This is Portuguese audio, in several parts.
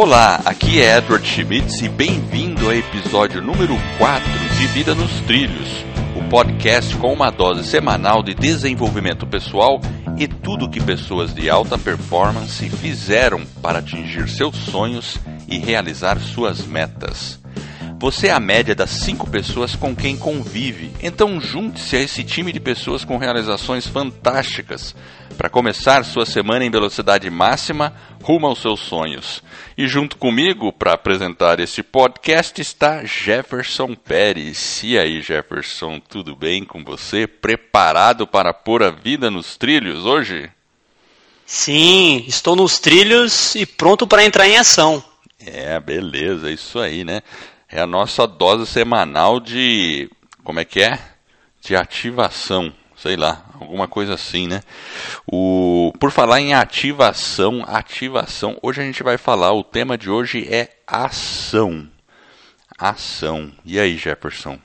Olá, aqui é Edward Schmitz e bem-vindo ao episódio número 4 de Vida nos Trilhos, o podcast com uma dose semanal de desenvolvimento pessoal e tudo que pessoas de alta performance fizeram para atingir seus sonhos e realizar suas metas. Você é a média das cinco pessoas com quem convive, então junte-se a esse time de pessoas com realizações fantásticas para começar sua semana em velocidade máxima rumo aos seus sonhos. E junto comigo para apresentar este podcast está Jefferson Pérez. E aí, Jefferson, tudo bem com você? Preparado para pôr a vida nos trilhos hoje? Sim, estou nos trilhos e pronto para entrar em ação. É, beleza, isso aí, né? É a nossa dose semanal de. Como é que é? De ativação. Sei lá, alguma coisa assim, né? O, por falar em ativação, ativação, hoje a gente vai falar, o tema de hoje é ação. Ação. E aí, Jefferson?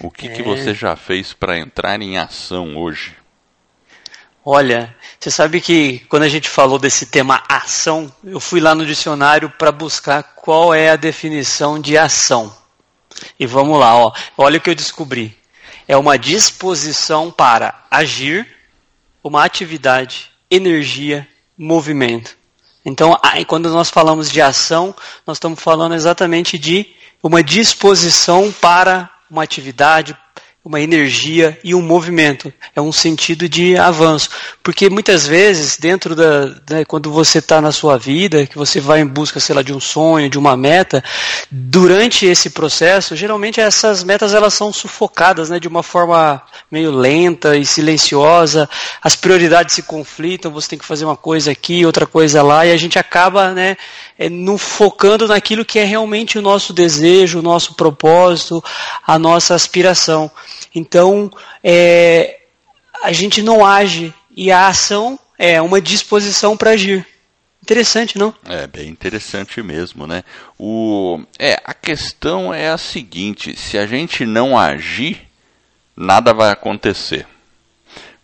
O que, é. que você já fez para entrar em ação hoje? Olha, você sabe que quando a gente falou desse tema ação, eu fui lá no dicionário para buscar qual é a definição de ação. E vamos lá, ó. Olha o que eu descobri. É uma disposição para agir, uma atividade, energia, movimento. Então, quando nós falamos de ação, nós estamos falando exatamente de uma disposição para uma atividade, uma energia e um movimento. É um sentido de avanço. Porque muitas vezes, dentro da. Né, quando você está na sua vida, que você vai em busca, sei lá, de um sonho, de uma meta, durante esse processo, geralmente essas metas elas são sufocadas né, de uma forma meio lenta e silenciosa. As prioridades se conflitam, você tem que fazer uma coisa aqui, outra coisa lá, e a gente acaba né, é, no, focando naquilo que é realmente o nosso desejo, o nosso propósito, a nossa aspiração. Então, é, a gente não age e a ação é uma disposição para agir. Interessante, não? É bem interessante mesmo, né? O é a questão é a seguinte: se a gente não agir, nada vai acontecer.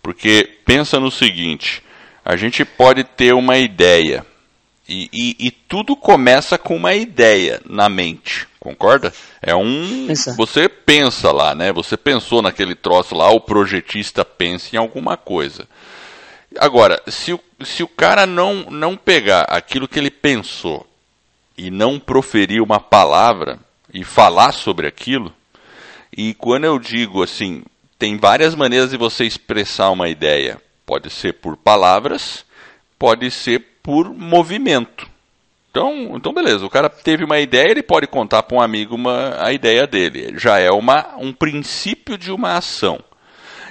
Porque pensa no seguinte: a gente pode ter uma ideia, e, e, e, tudo começa com uma ideia na mente, concorda? É um. Pensa. Você pensa lá, né? Você pensou naquele troço lá, o projetista pensa em alguma coisa. Agora, se o, se o cara não, não pegar aquilo que ele pensou e não proferir uma palavra e falar sobre aquilo, e quando eu digo assim, tem várias maneiras de você expressar uma ideia. Pode ser por palavras, pode ser por movimento. Então, então beleza, o cara teve uma ideia, ele pode contar para um amigo uma, a ideia dele. Já é uma, um princípio de uma ação.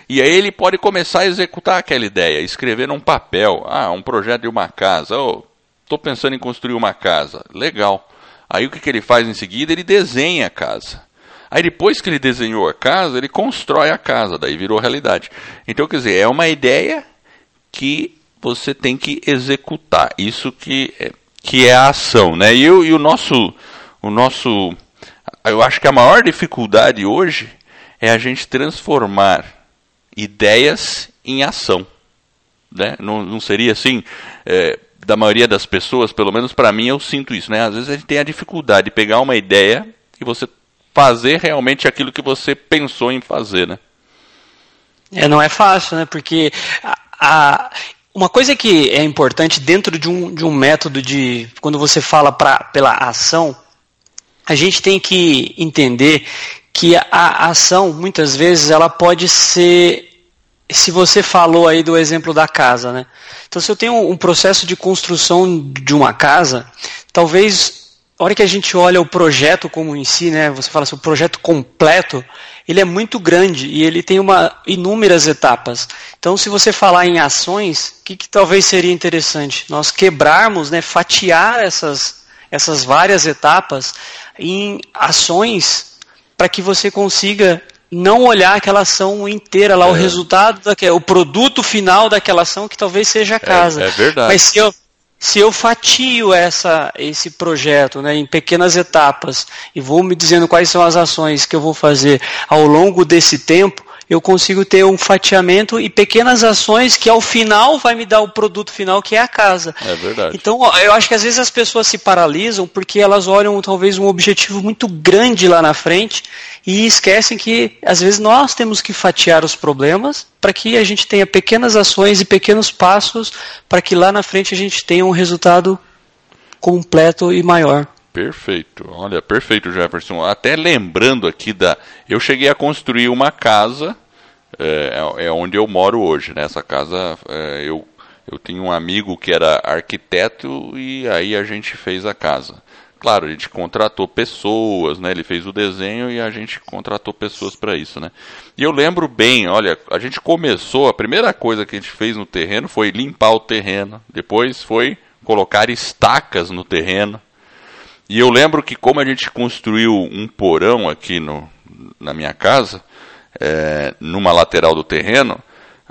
E aí ele pode começar a executar aquela ideia, escrever num papel, ah, um projeto de uma casa, estou oh, pensando em construir uma casa, legal. Aí o que, que ele faz em seguida? Ele desenha a casa. Aí depois que ele desenhou a casa, ele constrói a casa, daí virou realidade. Então, quer dizer, é uma ideia que você tem que executar. Isso que é, que é a ação, né? E, eu, e o nosso o nosso eu acho que a maior dificuldade hoje é a gente transformar ideias em ação, né? Não, não seria assim é, da maioria das pessoas, pelo menos para mim eu sinto isso, né? Às vezes a gente tem a dificuldade de pegar uma ideia e você fazer realmente aquilo que você pensou em fazer, né? É, não é fácil, né? Porque a, a, uma coisa que é importante dentro de um, de um método de. Quando você fala pra, pela ação, a gente tem que entender que a, a ação, muitas vezes, ela pode ser. Se você falou aí do exemplo da casa, né? Então, se eu tenho um processo de construção de uma casa, talvez a hora que a gente olha o projeto como em si, né, você fala assim, o projeto completo, ele é muito grande e ele tem uma, inúmeras etapas. Então, se você falar em ações, o que, que talvez seria interessante? Nós quebrarmos, né, fatiar essas, essas várias etapas em ações para que você consiga não olhar aquela ação inteira lá, é. o resultado, daquela, o produto final daquela ação, que talvez seja a casa. É, é verdade. Mas se eu, se eu fatio essa, esse projeto né, em pequenas etapas e vou me dizendo quais são as ações que eu vou fazer ao longo desse tempo, eu consigo ter um fatiamento e pequenas ações que ao final vai me dar o produto final que é a casa. É verdade. Então, eu acho que às vezes as pessoas se paralisam porque elas olham talvez um objetivo muito grande lá na frente e esquecem que às vezes nós temos que fatiar os problemas para que a gente tenha pequenas ações e pequenos passos para que lá na frente a gente tenha um resultado completo e maior. Perfeito, olha, perfeito, Jefferson. Até lembrando aqui da. Eu cheguei a construir uma casa, é, é onde eu moro hoje, né? Essa casa, é, eu, eu tinha um amigo que era arquiteto e aí a gente fez a casa. Claro, a gente contratou pessoas, né? Ele fez o desenho e a gente contratou pessoas para isso, né? E eu lembro bem, olha, a gente começou, a primeira coisa que a gente fez no terreno foi limpar o terreno. Depois foi colocar estacas no terreno. E eu lembro que como a gente construiu um porão aqui no, na minha casa, é, numa lateral do terreno,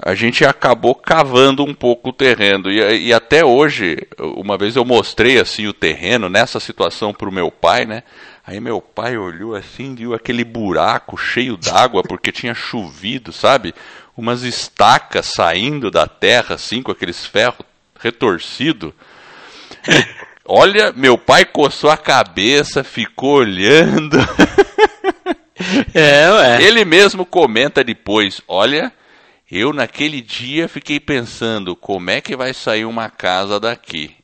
a gente acabou cavando um pouco o terreno. E, e, até hoje, uma vez eu mostrei assim o terreno nessa situação para o meu pai, né? Aí meu pai olhou assim, viu aquele buraco cheio d'água porque tinha chovido, sabe? Umas estacas saindo da terra assim com aqueles ferros retorcidos. Olha, meu pai coçou a cabeça, ficou olhando. É, ué. Ele mesmo comenta depois: Olha, eu naquele dia fiquei pensando como é que vai sair uma casa daqui.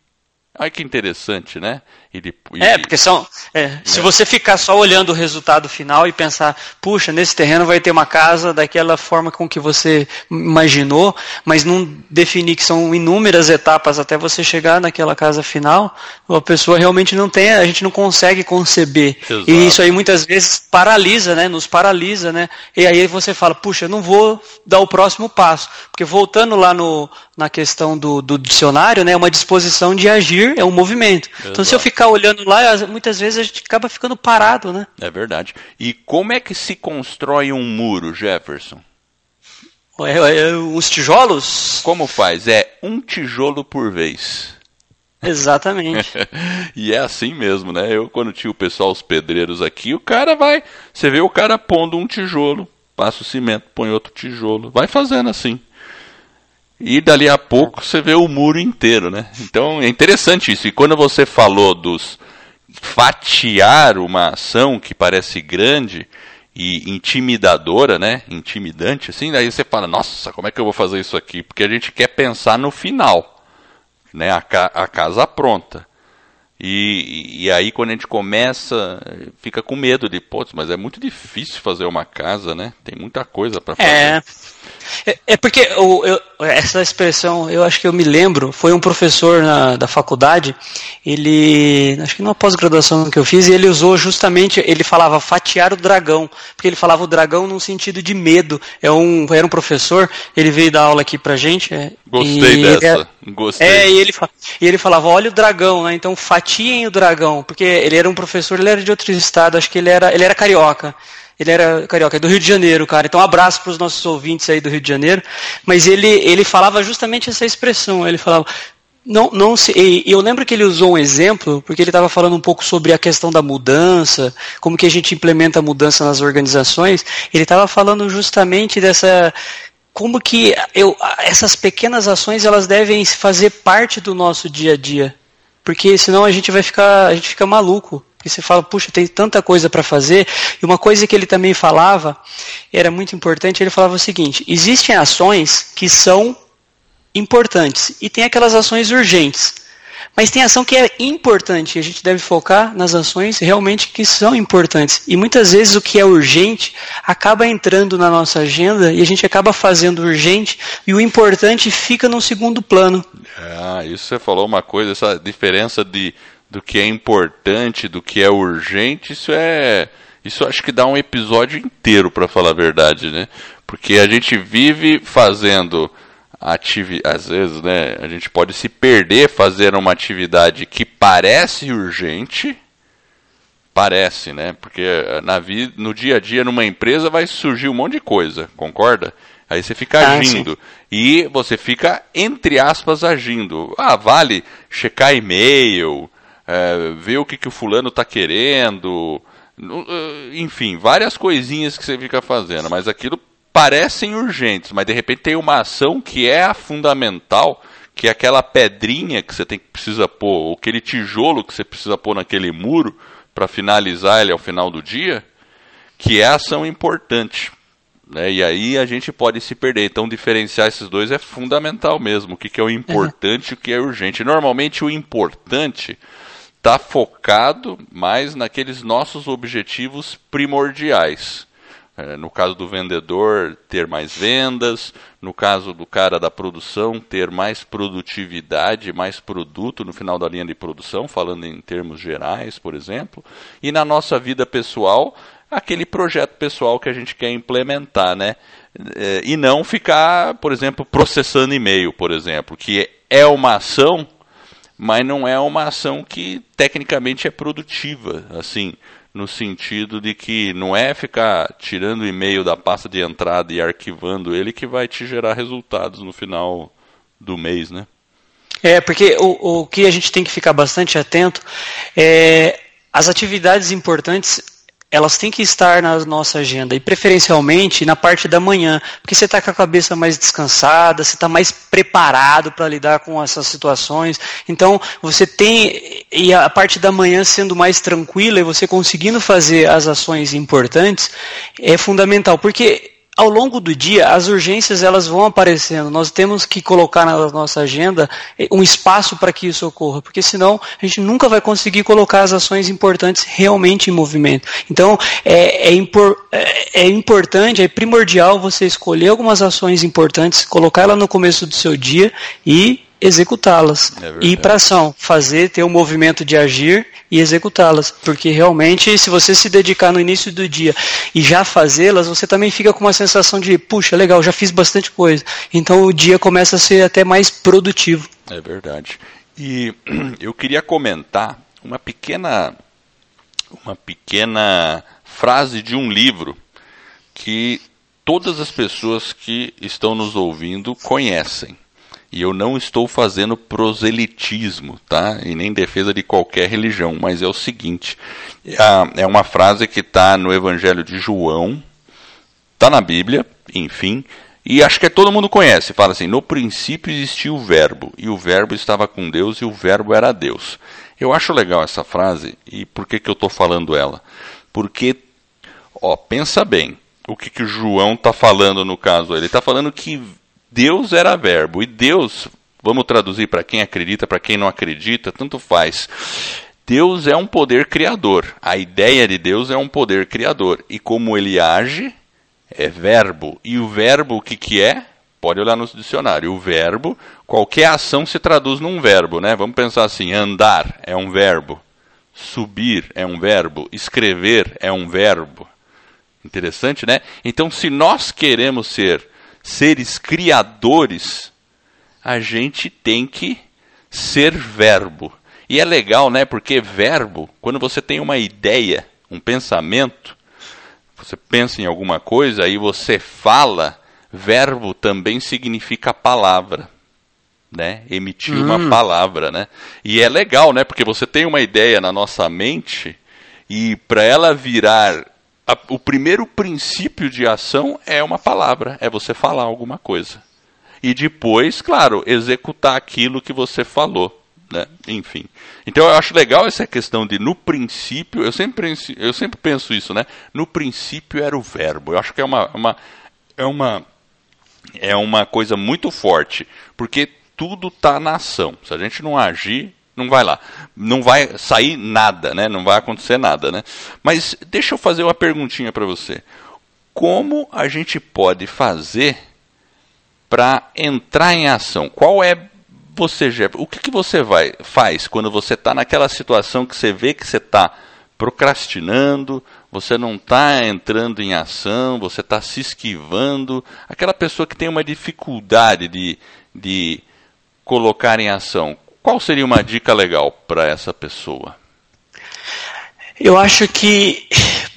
Olha que interessante, né? E depois, é, porque são. É, né? Se você ficar só olhando o resultado final e pensar, puxa, nesse terreno vai ter uma casa daquela forma com que você imaginou, mas não definir que são inúmeras etapas até você chegar naquela casa final, a pessoa realmente não tem, a gente não consegue conceber. Exato. E isso aí muitas vezes paralisa, né? Nos paralisa, né? E aí você fala, puxa, não vou dar o próximo passo. Porque voltando lá no, na questão do, do dicionário, né? Uma disposição de agir é um movimento. Exato. Então se eu ficar ficar olhando lá, muitas vezes a gente acaba ficando parado, né? É verdade. E como é que se constrói um muro, Jefferson? É, é, os tijolos? Como faz? É um tijolo por vez. Exatamente. e é assim mesmo, né? Eu, quando tinha o pessoal, os pedreiros aqui, o cara vai. Você vê o cara pondo um tijolo, passa o cimento, põe outro tijolo. Vai fazendo assim. E dali a pouco você vê o muro inteiro, né? Então é interessante isso. E quando você falou dos fatiar uma ação que parece grande e intimidadora, né? Intimidante, assim, daí você fala, nossa, como é que eu vou fazer isso aqui? Porque a gente quer pensar no final, né? A, ca a casa pronta. E, e aí quando a gente começa, fica com medo de, pô, mas é muito difícil fazer uma casa, né? Tem muita coisa para fazer. É. É, é porque eu, eu, essa expressão, eu acho que eu me lembro, foi um professor na, da faculdade, ele, acho que numa pós-graduação que eu fiz, e ele usou justamente, ele falava fatiar o dragão, porque ele falava o dragão num sentido de medo. É um, era um professor, ele veio dar aula aqui pra gente. É, Gostei dessa, gostei. É, e ele, e ele falava, olha o dragão, né? Então fatiem o dragão, porque ele era um professor, ele era de outro estado, acho que ele era, ele era carioca. Ele era carioca, é do Rio de Janeiro, cara. Então, um abraço para os nossos ouvintes aí do Rio de Janeiro. Mas ele, ele falava justamente essa expressão. Ele falava, não, não se, e eu lembro que ele usou um exemplo, porque ele estava falando um pouco sobre a questão da mudança, como que a gente implementa a mudança nas organizações. Ele estava falando justamente dessa como que eu, essas pequenas ações elas devem fazer parte do nosso dia a dia, porque senão a gente vai ficar, a gente fica maluco. Porque você fala, puxa, tem tanta coisa para fazer. E uma coisa que ele também falava, era muito importante, ele falava o seguinte: existem ações que são importantes e tem aquelas ações urgentes. Mas tem ação que é importante, e a gente deve focar nas ações realmente que são importantes. E muitas vezes o que é urgente acaba entrando na nossa agenda e a gente acaba fazendo urgente e o importante fica no segundo plano. Ah, isso você falou uma coisa, essa diferença de do que é importante, do que é urgente, isso é. Isso acho que dá um episódio inteiro, para falar a verdade, né? Porque a gente vive fazendo atividade. Às vezes, né? A gente pode se perder fazendo uma atividade que parece urgente. Parece, né? Porque na vida, no dia a dia, numa empresa, vai surgir um monte de coisa, concorda? Aí você fica ah, agindo. Sim. E você fica, entre aspas, agindo. Ah, vale checar e-mail, é, ver o que, que o fulano está querendo, enfim, várias coisinhas que você fica fazendo, mas aquilo parecem urgentes, mas de repente tem uma ação que é a fundamental, que é aquela pedrinha que você tem que precisa pôr, ou aquele tijolo que você precisa pôr naquele muro para finalizar ele ao final do dia, que é a ação importante. Né? E aí a gente pode se perder. Então, diferenciar esses dois é fundamental mesmo. O que, que é o importante e o que é urgente. Normalmente, o importante está focado mais naqueles nossos objetivos primordiais. É, no caso do vendedor, ter mais vendas. No caso do cara da produção, ter mais produtividade, mais produto no final da linha de produção, falando em termos gerais, por exemplo. E na nossa vida pessoal, aquele projeto pessoal que a gente quer implementar, né? É, e não ficar, por exemplo, processando e-mail, por exemplo, que é uma ação, mas não é uma ação que tecnicamente é produtiva, assim, no sentido de que não é ficar tirando o e-mail da pasta de entrada e arquivando ele que vai te gerar resultados no final do mês, né? É, porque o, o que a gente tem que ficar bastante atento é as atividades importantes elas têm que estar na nossa agenda e preferencialmente na parte da manhã, porque você está com a cabeça mais descansada, você está mais preparado para lidar com essas situações. Então você tem e a parte da manhã sendo mais tranquila e você conseguindo fazer as ações importantes é fundamental, porque ao longo do dia, as urgências elas vão aparecendo. Nós temos que colocar na nossa agenda eh, um espaço para que isso ocorra, porque senão a gente nunca vai conseguir colocar as ações importantes realmente em movimento. Então, é, é, impor, é, é importante, é primordial você escolher algumas ações importantes, colocar ela no começo do seu dia e executá-las. É ir para ação, fazer, ter o um movimento de agir e executá-las. Porque realmente, se você se dedicar no início do dia e já fazê-las, você também fica com uma sensação de, puxa, legal, já fiz bastante coisa. Então o dia começa a ser até mais produtivo. É verdade. E eu queria comentar uma pequena uma pequena frase de um livro que todas as pessoas que estão nos ouvindo conhecem. E eu não estou fazendo proselitismo, tá? E nem defesa de qualquer religião, mas é o seguinte: é uma frase que está no Evangelho de João, está na Bíblia, enfim, e acho que todo mundo conhece. Fala assim: no princípio existia o Verbo, e o Verbo estava com Deus, e o Verbo era Deus. Eu acho legal essa frase, e por que, que eu estou falando ela? Porque, ó, pensa bem, o que, que o João está falando no caso? Ele está falando que Deus era verbo. E Deus, vamos traduzir para quem acredita, para quem não acredita, tanto faz. Deus é um poder criador. A ideia de Deus é um poder criador. E como ele age, é verbo. E o verbo, o que, que é? Pode olhar no dicionário. O verbo, qualquer ação se traduz num verbo, né? Vamos pensar assim: andar é um verbo, subir é um verbo, escrever é um verbo. Interessante, né? Então, se nós queremos ser seres criadores, a gente tem que ser verbo. E é legal, né? Porque verbo, quando você tem uma ideia, um pensamento, você pensa em alguma coisa e você fala, verbo também significa palavra. Né? Emitir hum. uma palavra, né? E é legal, né? Porque você tem uma ideia na nossa mente e para ela virar a, o primeiro princípio de ação é uma palavra, é você falar alguma coisa. E depois, claro, executar aquilo que você falou. Né? Enfim. Então eu acho legal essa questão de no princípio, eu sempre, eu sempre penso isso, né? No princípio era o verbo. Eu acho que é uma, uma, é uma, é uma coisa muito forte, porque tudo está na ação. Se a gente não agir, não vai lá. Não vai sair nada, né? Não vai acontecer nada, né? Mas deixa eu fazer uma perguntinha para você. Como a gente pode fazer para entrar em ação? Qual é você, Jeff, o que, que você vai, faz quando você está naquela situação que você vê que você está procrastinando, você não está entrando em ação, você está se esquivando, aquela pessoa que tem uma dificuldade de, de colocar em ação. Qual seria uma dica legal para essa pessoa? Eu acho que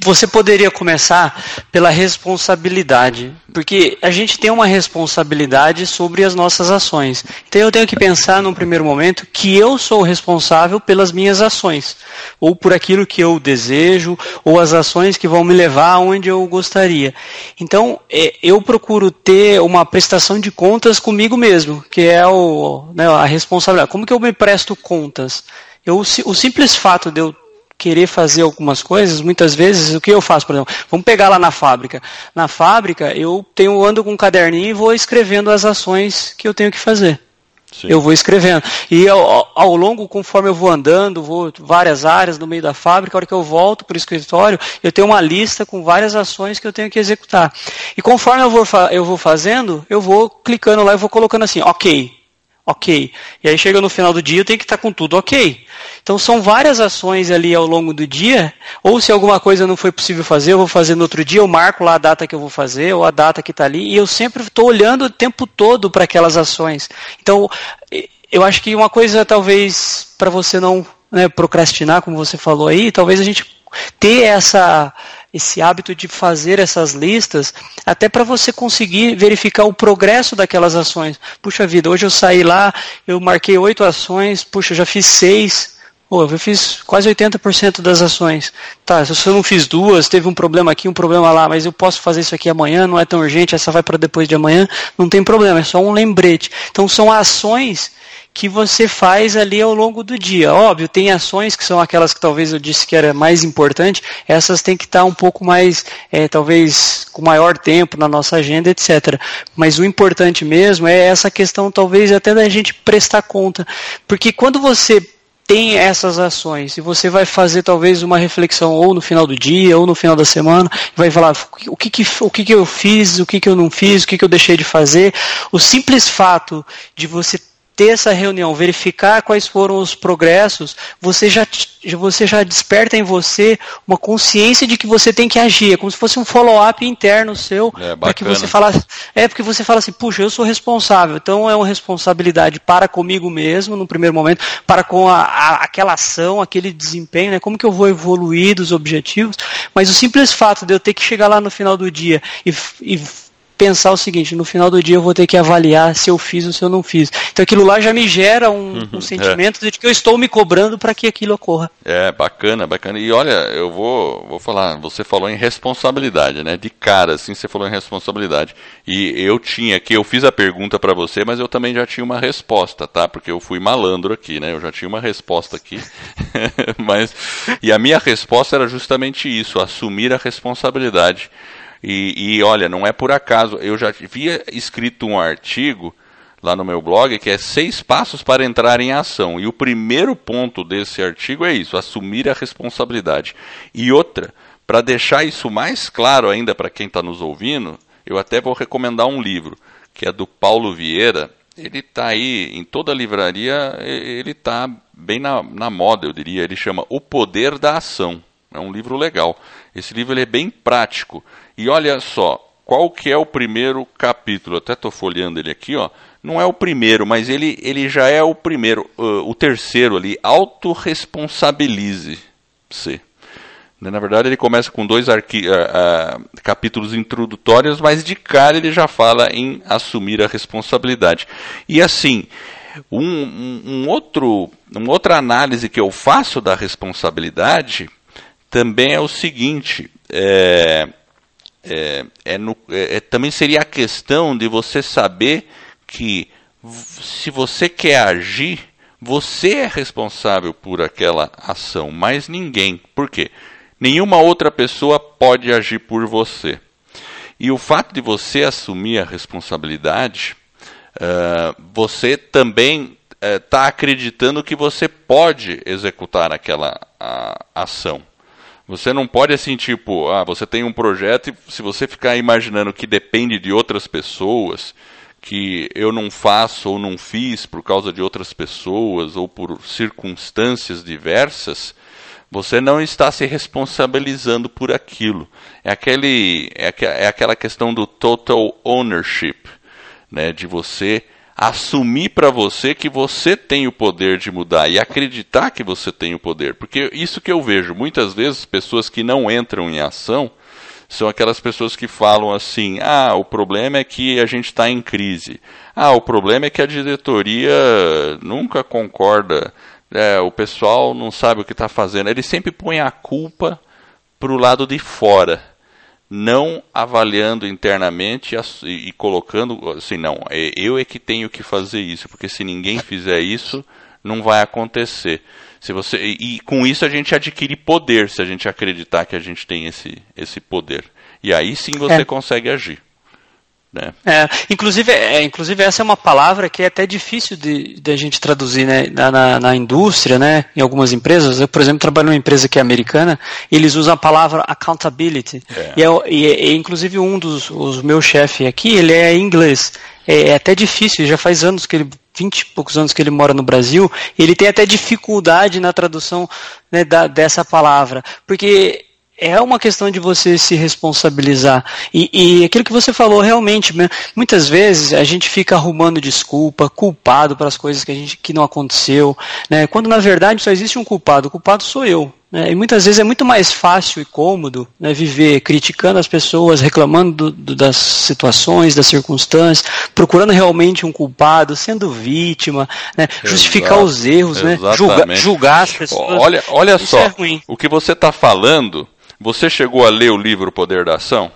você poderia começar pela responsabilidade, porque a gente tem uma responsabilidade sobre as nossas ações. Então eu tenho que pensar num primeiro momento que eu sou responsável pelas minhas ações, ou por aquilo que eu desejo, ou as ações que vão me levar aonde eu gostaria. Então é, eu procuro ter uma prestação de contas comigo mesmo, que é o, né, a responsabilidade. Como que eu me presto contas? Eu, o simples fato de eu querer fazer algumas coisas, muitas vezes, o que eu faço, por exemplo, vamos pegar lá na fábrica. Na fábrica, eu tenho ando com um caderninho e vou escrevendo as ações que eu tenho que fazer. Sim. Eu vou escrevendo. E ao, ao, longo, conforme eu vou andando, vou várias áreas no meio da fábrica, a hora que eu volto para o escritório, eu tenho uma lista com várias ações que eu tenho que executar. E conforme eu vou, eu vou fazendo, eu vou clicando lá e vou colocando assim, ok, ok. E aí chega no final do dia, eu tenho que estar com tudo ok. Então são várias ações ali ao longo do dia, ou se alguma coisa não foi possível fazer, eu vou fazer no outro dia, eu marco lá a data que eu vou fazer, ou a data que está ali, e eu sempre estou olhando o tempo todo para aquelas ações. Então, eu acho que uma coisa talvez para você não né, procrastinar, como você falou aí, talvez a gente ter essa esse hábito de fazer essas listas, até para você conseguir verificar o progresso daquelas ações. Puxa vida, hoje eu saí lá, eu marquei oito ações, puxa, já fiz seis. Pô, eu fiz quase 80% das ações. Tá, se eu não fiz duas, teve um problema aqui, um problema lá, mas eu posso fazer isso aqui amanhã, não é tão urgente, essa vai para depois de amanhã, não tem problema, é só um lembrete. Então são ações que você faz ali ao longo do dia. Óbvio, tem ações que são aquelas que talvez eu disse que era mais importante, essas têm que estar um pouco mais, é, talvez com maior tempo na nossa agenda, etc. Mas o importante mesmo é essa questão, talvez até da gente prestar conta. Porque quando você tem essas ações e você vai fazer talvez uma reflexão ou no final do dia ou no final da semana, vai falar o que, que, o que, que eu fiz, o que, que eu não fiz, o que, que eu deixei de fazer. O simples fato de você ter essa reunião, verificar quais foram os progressos, você já, você já desperta em você uma consciência de que você tem que agir, é como se fosse um follow-up interno seu, é, para que você fala, é porque você fala assim, puxa, eu sou responsável, então é uma responsabilidade para comigo mesmo, no primeiro momento, para com a, a, aquela ação, aquele desempenho, né, como que eu vou evoluir dos objetivos, mas o simples fato de eu ter que chegar lá no final do dia e, e pensar o seguinte: no final do dia eu vou ter que avaliar se eu fiz ou se eu não fiz. Então aquilo lá já me gera um, uhum, um sentimento é. de que eu estou me cobrando para que aquilo ocorra. É, bacana, bacana. E olha, eu vou, vou falar, você falou em responsabilidade, né? De cara, assim, você falou em responsabilidade. E eu tinha aqui, eu fiz a pergunta para você, mas eu também já tinha uma resposta, tá? Porque eu fui malandro aqui, né? Eu já tinha uma resposta aqui. mas, e a minha resposta era justamente isso: assumir a responsabilidade. E, e olha, não é por acaso, eu já havia escrito um artigo lá no meu blog que é seis passos para entrar em ação. E o primeiro ponto desse artigo é isso: assumir a responsabilidade. E outra, para deixar isso mais claro ainda para quem está nos ouvindo, eu até vou recomendar um livro que é do Paulo Vieira. Ele está aí em toda a livraria, ele está bem na, na moda, eu diria. Ele chama O Poder da Ação. É um livro legal. Esse livro ele é bem prático. E olha só, qual que é o primeiro capítulo? Até estou folheando ele aqui, ó. Não é o primeiro, mas ele, ele já é o primeiro, uh, o terceiro ali. Autoresponsabilize-se. Né, na verdade, ele começa com dois arqui, uh, uh, capítulos introdutórios, mas de cara ele já fala em assumir a responsabilidade. E assim, um, um, um outro, uma outra análise que eu faço da responsabilidade também é o seguinte: é, é, é, no, é, é, também seria a questão de você saber que se você quer agir, você é responsável por aquela ação, mas ninguém. Por quê? Nenhuma outra pessoa pode agir por você. E o fato de você assumir a responsabilidade, uh, você também está uh, acreditando que você pode executar aquela a, ação. Você não pode assim, tipo, ah, você tem um projeto e se você ficar imaginando que depende de outras pessoas, que eu não faço ou não fiz por causa de outras pessoas ou por circunstâncias diversas, você não está se responsabilizando por aquilo. É, aquele, é, é aquela questão do total ownership, né, de você assumir para você que você tem o poder de mudar e acreditar que você tem o poder. Porque isso que eu vejo, muitas vezes pessoas que não entram em ação são aquelas pessoas que falam assim: ah, o problema é que a gente está em crise. Ah, o problema é que a diretoria nunca concorda. É, o pessoal não sabe o que está fazendo. Ele sempre põe a culpa para o lado de fora não avaliando internamente e, colocando assim, não, é, eu é que tenho que fazer isso, porque se ninguém fizer isso, não vai acontecer. Se você e, e com isso a gente adquire poder, se a gente acreditar que a gente tem esse esse poder. E aí sim você é. consegue agir. Né? É, inclusive, é, inclusive, essa é uma palavra que é até difícil de, de a gente traduzir né? na, na, na, indústria, né? em algumas empresas. Eu, por exemplo, trabalho numa empresa que é americana, eles usam a palavra accountability. É. E, é, e, é, e, inclusive, um dos os meus chefes aqui, ele é inglês. É, é, até difícil, já faz anos que ele, 20 e poucos anos que ele mora no Brasil, ele tem até dificuldade na tradução né, da, dessa palavra. Porque é uma questão de você se responsabilizar. E, e, aquilo que você falou, realmente, né, muitas vezes a gente fica arrumando desculpa, culpado para as coisas que, a gente, que não aconteceu, né, quando na verdade só existe um culpado. O culpado sou eu. Né, e muitas vezes é muito mais fácil e cômodo né, viver criticando as pessoas, reclamando do, do, das situações, das circunstâncias, procurando realmente um culpado, sendo vítima, né, justificar os erros, né, julgar, julgar, as pessoas. Olha, olha Isso só, é o que você está falando você chegou a ler o livro Poder da Ação?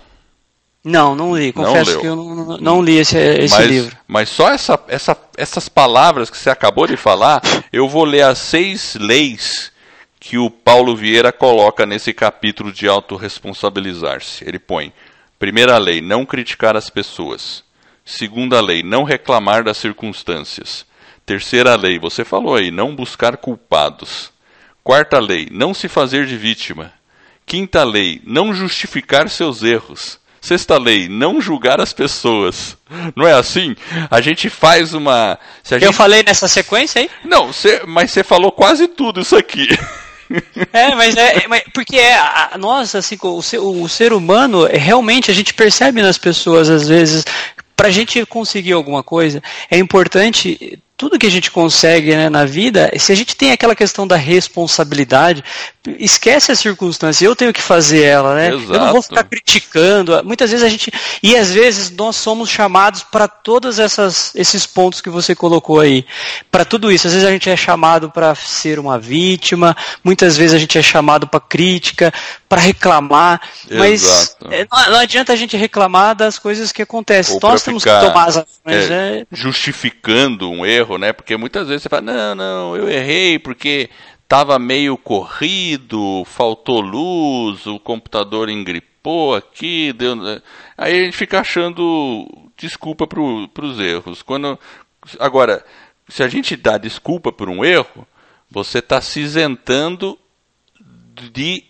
Não, não li. Confesso não que eu não, não li esse, esse mas, livro. Mas só essa, essa, essas palavras que você acabou de falar, eu vou ler as seis leis que o Paulo Vieira coloca nesse capítulo de autorresponsabilizar-se. Ele põe: primeira lei, não criticar as pessoas. Segunda lei, não reclamar das circunstâncias. Terceira lei, você falou aí, não buscar culpados. Quarta lei, não se fazer de vítima. Quinta lei, não justificar seus erros. Sexta lei, não julgar as pessoas. Não é assim? A gente faz uma. Gente... Eu falei nessa sequência aí? Não, cê, mas você falou quase tudo isso aqui. É, mas é, mas, porque é, a, nós, assim, o ser, o ser humano, é, realmente a gente percebe nas pessoas, às vezes, para a gente conseguir alguma coisa, é importante tudo que a gente consegue né, na vida, se a gente tem aquela questão da responsabilidade, esquece a circunstância, eu tenho que fazer ela, né? Exato. Eu não vou ficar criticando. Muitas vezes a gente. E às vezes nós somos chamados para todos essas, esses pontos que você colocou aí. Para tudo isso. Às vezes a gente é chamado para ser uma vítima, muitas vezes a gente é chamado para crítica, para reclamar. Mas é, não, não, adianta a gente reclamar das coisas que acontecem. Ou nós temos que tomar as ações. É. Justificando um erro erro, né? Porque muitas vezes você fala, não, não, eu errei porque estava meio corrido, faltou luz, o computador engripou aqui, deu... Né? aí a gente fica achando desculpa para os erros. Quando agora, se a gente dá desculpa por um erro, você está se isentando de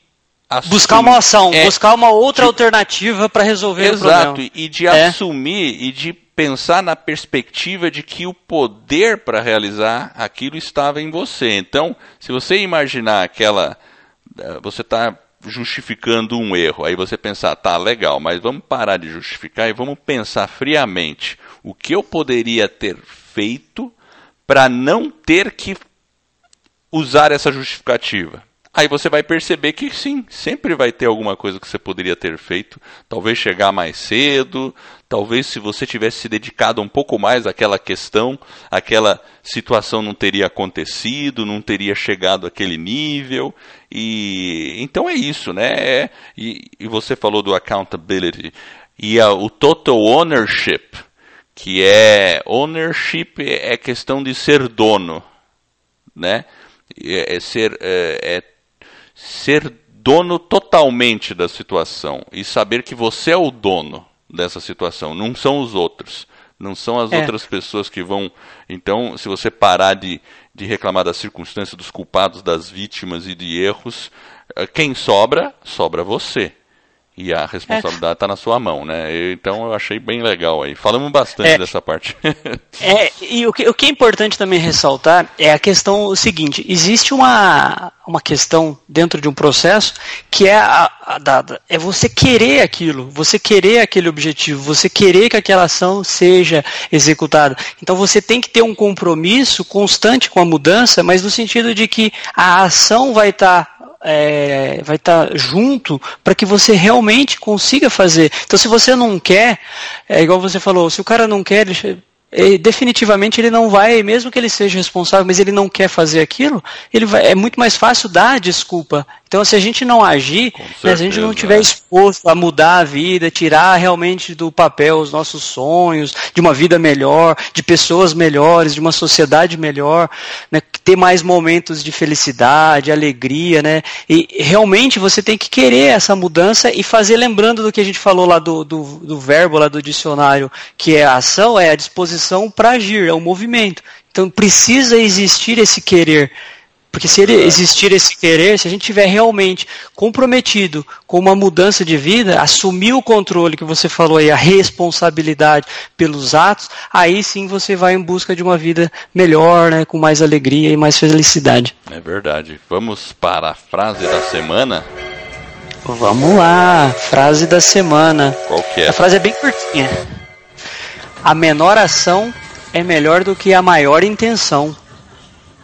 Assumir, buscar uma ação, é, buscar uma outra de, alternativa para resolver exato, o problema. Exato, e de é. assumir e de pensar na perspectiva de que o poder para realizar aquilo estava em você. Então, se você imaginar aquela. Eh, você está justificando um erro, aí você pensar, tá legal, mas vamos parar de justificar e vamos pensar friamente o que eu poderia ter feito para não ter que usar essa justificativa. Aí você vai perceber que sim, sempre vai ter alguma coisa que você poderia ter feito. Talvez chegar mais cedo, talvez se você tivesse se dedicado um pouco mais àquela questão, aquela situação não teria acontecido, não teria chegado àquele nível. E então é isso, né? É, e, e, você falou do accountability e a, o total ownership, que é ownership é questão de ser dono, né? É, é ser é, é ser dono totalmente da situação e saber que você é o dono dessa situação, não são os outros. Não são as é. outras pessoas que vão. Então, se você parar de, de reclamar das circunstâncias, dos culpados, das vítimas e de erros, eh, quem sobra? Sobra você. E a responsabilidade está é. na sua mão, né? Então eu achei bem legal aí. Falamos bastante é, dessa parte. é, e o que, o que, é importante também ressaltar é a questão o seguinte: existe uma, uma questão dentro de um processo que é, a, a, a, é você querer aquilo, você querer aquele objetivo, você querer que aquela ação seja executada. Então você tem que ter um compromisso constante com a mudança, mas no sentido de que a ação vai estar tá é, vai estar tá junto para que você realmente consiga fazer. Então, se você não quer, é igual você falou, se o cara não quer, ele, definitivamente ele não vai, mesmo que ele seja responsável, mas ele não quer fazer aquilo, ele vai, é muito mais fácil dar desculpa. Então, se a gente não agir, certeza, né, se a gente não estiver é. exposto a mudar a vida, tirar realmente do papel os nossos sonhos, de uma vida melhor, de pessoas melhores, de uma sociedade melhor, né, ter mais momentos de felicidade, alegria, né? E realmente você tem que querer essa mudança e fazer lembrando do que a gente falou lá do, do, do verbo lá do dicionário, que é a ação, é a disposição para agir, é o movimento. Então precisa existir esse querer. Porque se ele existir esse querer, se a gente tiver realmente comprometido com uma mudança de vida, assumir o controle que você falou aí, a responsabilidade pelos atos, aí sim você vai em busca de uma vida melhor, né, com mais alegria e mais felicidade. É verdade. Vamos para a frase da semana? Vamos lá, frase da semana. Qual que é? A frase é bem curtinha. A menor ação é melhor do que a maior intenção.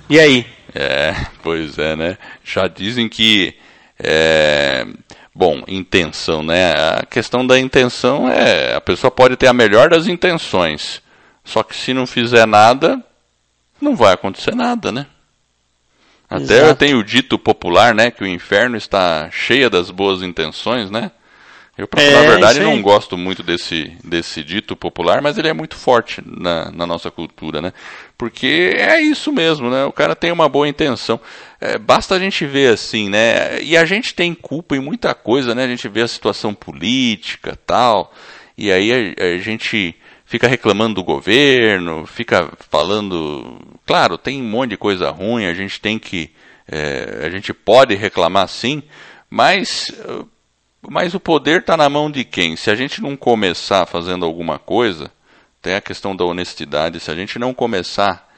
E aí? É, pois é, né? Já dizem que. É, bom, intenção, né? A questão da intenção é. A pessoa pode ter a melhor das intenções. Só que se não fizer nada, não vai acontecer nada, né? Até Exato. eu tenho o dito popular, né? Que o inferno está cheio das boas intenções, né? Eu, pra, é, na verdade, não gosto muito desse, desse dito popular, mas ele é muito forte na, na nossa cultura, né? Porque é isso mesmo, né? O cara tem uma boa intenção. É, basta a gente ver assim, né? E a gente tem culpa em muita coisa, né? A gente vê a situação política tal, e aí a, a gente fica reclamando do governo, fica falando. Claro, tem um monte de coisa ruim, a gente tem que. É, a gente pode reclamar sim, mas mas o poder está na mão de quem? Se a gente não começar fazendo alguma coisa, tem a questão da honestidade, se a gente não começar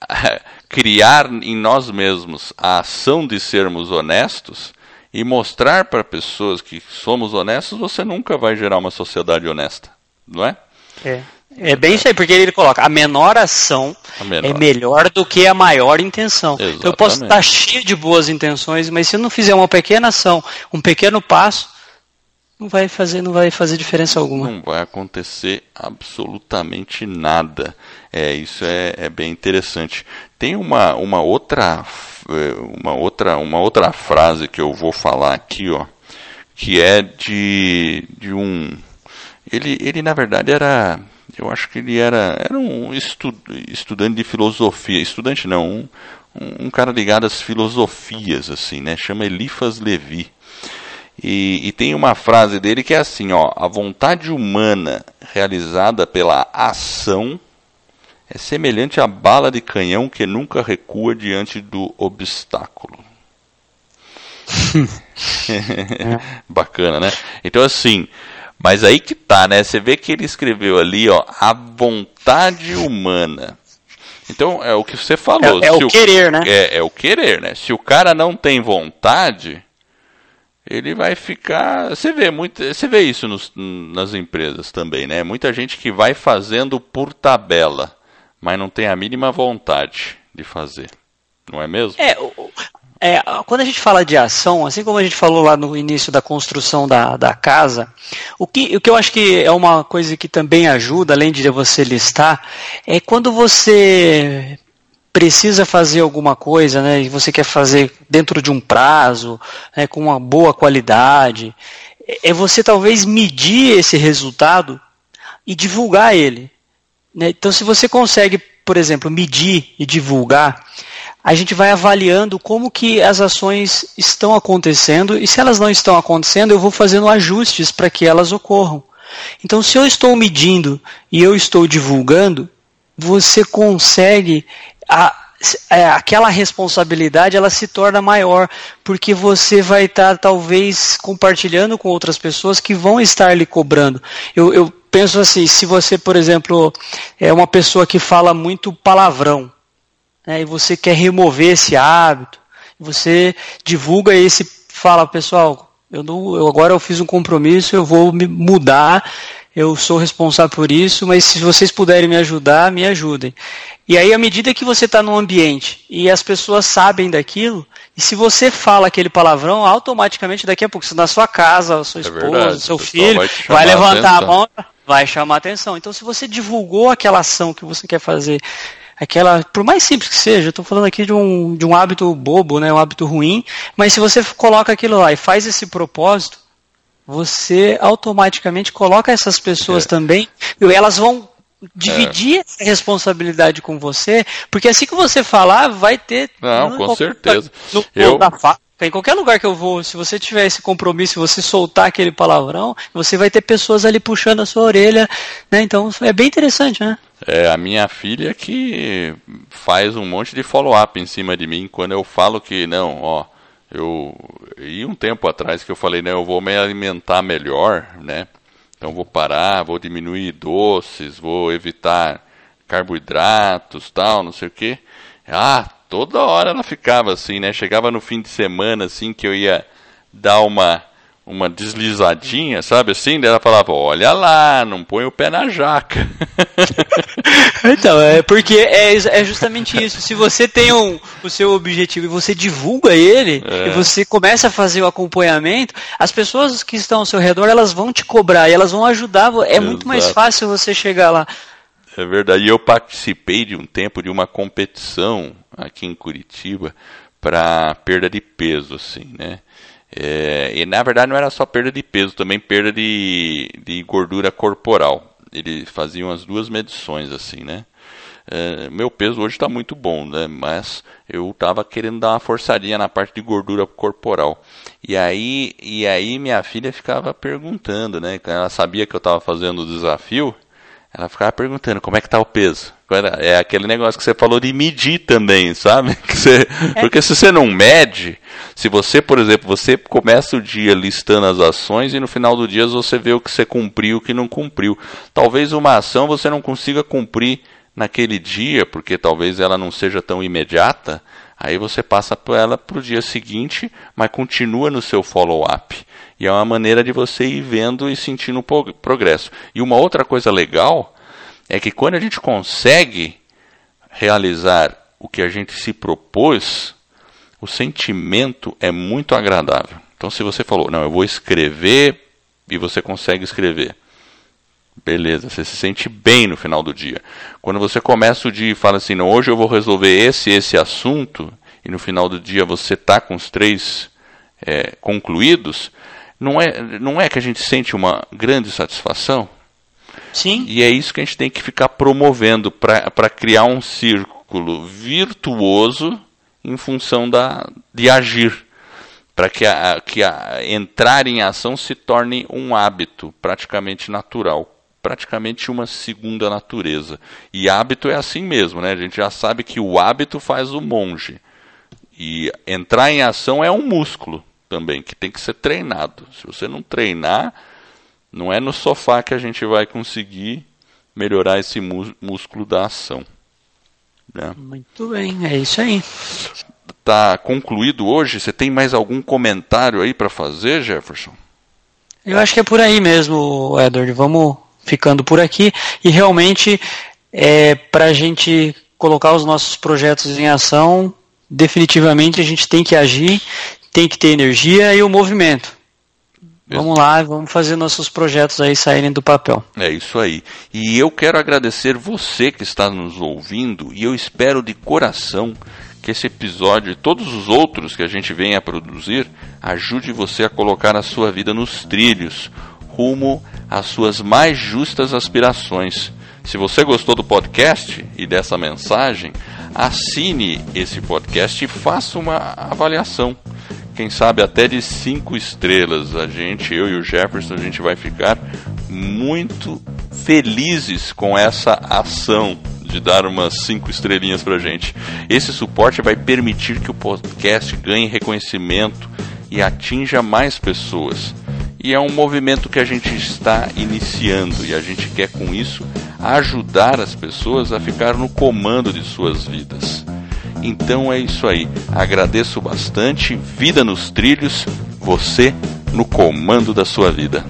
a criar em nós mesmos a ação de sermos honestos e mostrar para pessoas que somos honestos, você nunca vai gerar uma sociedade honesta, não é? É. É bem isso aí, porque ele coloca a menor ação a menor. é melhor do que a maior intenção. Exatamente. Eu posso estar cheio de boas intenções, mas se eu não fizer uma pequena ação, um pequeno passo, não vai fazer, não vai fazer diferença alguma. Não vai acontecer absolutamente nada. É, isso é, é bem interessante. Tem uma, uma outra é, uma outra uma outra frase que eu vou falar aqui, ó, que é de, de um ele, ele na verdade era eu acho que ele era era um estu, estudante de filosofia, estudante não, um, um cara ligado às filosofias assim, né? Chama Elifas Levi. E, e, tem uma frase dele que é assim: ó, a vontade humana realizada pela ação é semelhante à bala de canhão que nunca recua diante do obstáculo. Bacana, né? Então assim, mas aí que tá, né? Você vê que ele escreveu ali, ó, a vontade humana. Então é o que você falou. É, é o, o querer, né? É, é o querer, né? Se o cara não tem vontade, ele vai ficar. Você vê muito, você vê isso nos, nas empresas também, né? Muita gente que vai fazendo por tabela, mas não tem a mínima vontade de fazer, não é mesmo? É, é, quando a gente fala de ação, assim como a gente falou lá no início da construção da, da casa, o que, o que eu acho que é uma coisa que também ajuda, além de você listar, é quando você precisa fazer alguma coisa, né, e você quer fazer dentro de um prazo, né, com uma boa qualidade, é, você talvez medir esse resultado e divulgar ele. Né? Então, se você consegue, por exemplo, medir e divulgar, a gente vai avaliando como que as ações estão acontecendo e se elas não estão acontecendo, eu vou fazendo ajustes para que elas ocorram. Então, se eu estou medindo e eu estou divulgando, você consegue a é, aquela responsabilidade ela se torna maior, porque você vai estar talvez compartilhando com outras pessoas que vão estar lhe cobrando. Eu, eu penso assim, se você, por exemplo, é uma pessoa que fala muito palavrão, né, e você quer remover esse hábito, você divulga esse, fala, pessoal, eu, não, eu agora eu fiz um compromisso, eu vou me mudar, eu sou responsável por isso, mas se vocês puderem me ajudar, me ajudem. E aí, à medida que você está no ambiente e as pessoas sabem daquilo, e se você fala aquele palavrão, automaticamente daqui a pouco, na sua casa, sua é esposa, verdade, seu filho, vai, vai levantar a, a mão, vai chamar a atenção. Então, se você divulgou aquela ação que você quer fazer aquela, por mais simples que seja, eu estou falando aqui de um, de um hábito bobo, né, um hábito ruim, mas se você coloca aquilo lá e faz esse propósito, você automaticamente coloca essas pessoas é. também, e elas vão dividir é. essa responsabilidade com você, porque assim que você falar, vai ter. Não, com certeza. No, eu... da fábrica, em qualquer lugar que eu vou, se você tiver esse compromisso, você soltar aquele palavrão, você vai ter pessoas ali puxando a sua orelha, né? Então é bem interessante, né? É a minha filha que faz um monte de follow-up em cima de mim quando eu falo que não, ó, eu e um tempo atrás que eu falei, né, eu vou me alimentar melhor, né? Então vou parar, vou diminuir doces, vou evitar carboidratos, tal, não sei o quê. Ah, toda hora ela ficava assim, né? Chegava no fim de semana assim que eu ia dar uma uma deslizadinha, sabe assim? Daí ela falava: Olha lá, não põe o pé na jaca. então, é porque é, é justamente isso. Se você tem um, o seu objetivo e você divulga ele, é. e você começa a fazer o acompanhamento, as pessoas que estão ao seu redor elas vão te cobrar e elas vão ajudar. É Exato. muito mais fácil você chegar lá. É verdade. Eu participei de um tempo de uma competição aqui em Curitiba para perda de peso, assim, né? É, e na verdade não era só perda de peso, também perda de, de gordura corporal. Eles faziam as duas medições assim, né? É, meu peso hoje está muito bom, né? Mas eu estava querendo dar uma forçadinha na parte de gordura corporal. E aí, e aí minha filha ficava perguntando, né? Ela sabia que eu estava fazendo o desafio. Ela ficava perguntando como é que tá o peso. É aquele negócio que você falou de medir também, sabe? Você, é. Porque se você não mede, se você, por exemplo, você começa o dia listando as ações e no final do dia você vê o que você cumpriu e o que não cumpriu. Talvez uma ação você não consiga cumprir naquele dia, porque talvez ela não seja tão imediata, aí você passa por ela para o dia seguinte, mas continua no seu follow-up. E é uma maneira de você ir vendo e sentindo o progresso. E uma outra coisa legal é que quando a gente consegue realizar o que a gente se propôs, o sentimento é muito agradável. Então, se você falou, não, eu vou escrever e você consegue escrever, beleza, você se sente bem no final do dia. Quando você começa o dia e fala assim, não, hoje eu vou resolver esse esse assunto, e no final do dia você está com os três é, concluídos, não é, não é que a gente sente uma grande satisfação? Sim. E é isso que a gente tem que ficar promovendo para criar um círculo virtuoso em função da, de agir. Para que, a, que a, entrar em ação se torne um hábito praticamente natural praticamente uma segunda natureza. E hábito é assim mesmo, né? A gente já sabe que o hábito faz o monge. E entrar em ação é um músculo também, que tem que ser treinado. Se você não treinar, não é no sofá que a gente vai conseguir melhorar esse músculo da ação. Né? Muito bem, é isso aí. Tá concluído hoje. Você tem mais algum comentário aí para fazer, Jefferson? Eu acho que é por aí mesmo, Edward. Vamos ficando por aqui e realmente é, para a gente colocar os nossos projetos em ação, definitivamente a gente tem que agir tem que ter energia e o movimento. Vamos lá, vamos fazer nossos projetos aí saírem do papel. É isso aí. E eu quero agradecer você que está nos ouvindo e eu espero de coração que esse episódio e todos os outros que a gente venha a produzir ajude você a colocar a sua vida nos trilhos, rumo às suas mais justas aspirações. Se você gostou do podcast e dessa mensagem, assine esse podcast e faça uma avaliação quem sabe até de cinco estrelas. A gente, eu e o Jefferson, a gente vai ficar muito felizes com essa ação de dar umas cinco estrelinhas pra gente. Esse suporte vai permitir que o podcast ganhe reconhecimento e atinja mais pessoas. E é um movimento que a gente está iniciando e a gente quer com isso ajudar as pessoas a ficar no comando de suas vidas. Então é isso aí. Agradeço bastante. Vida nos trilhos. Você no comando da sua vida.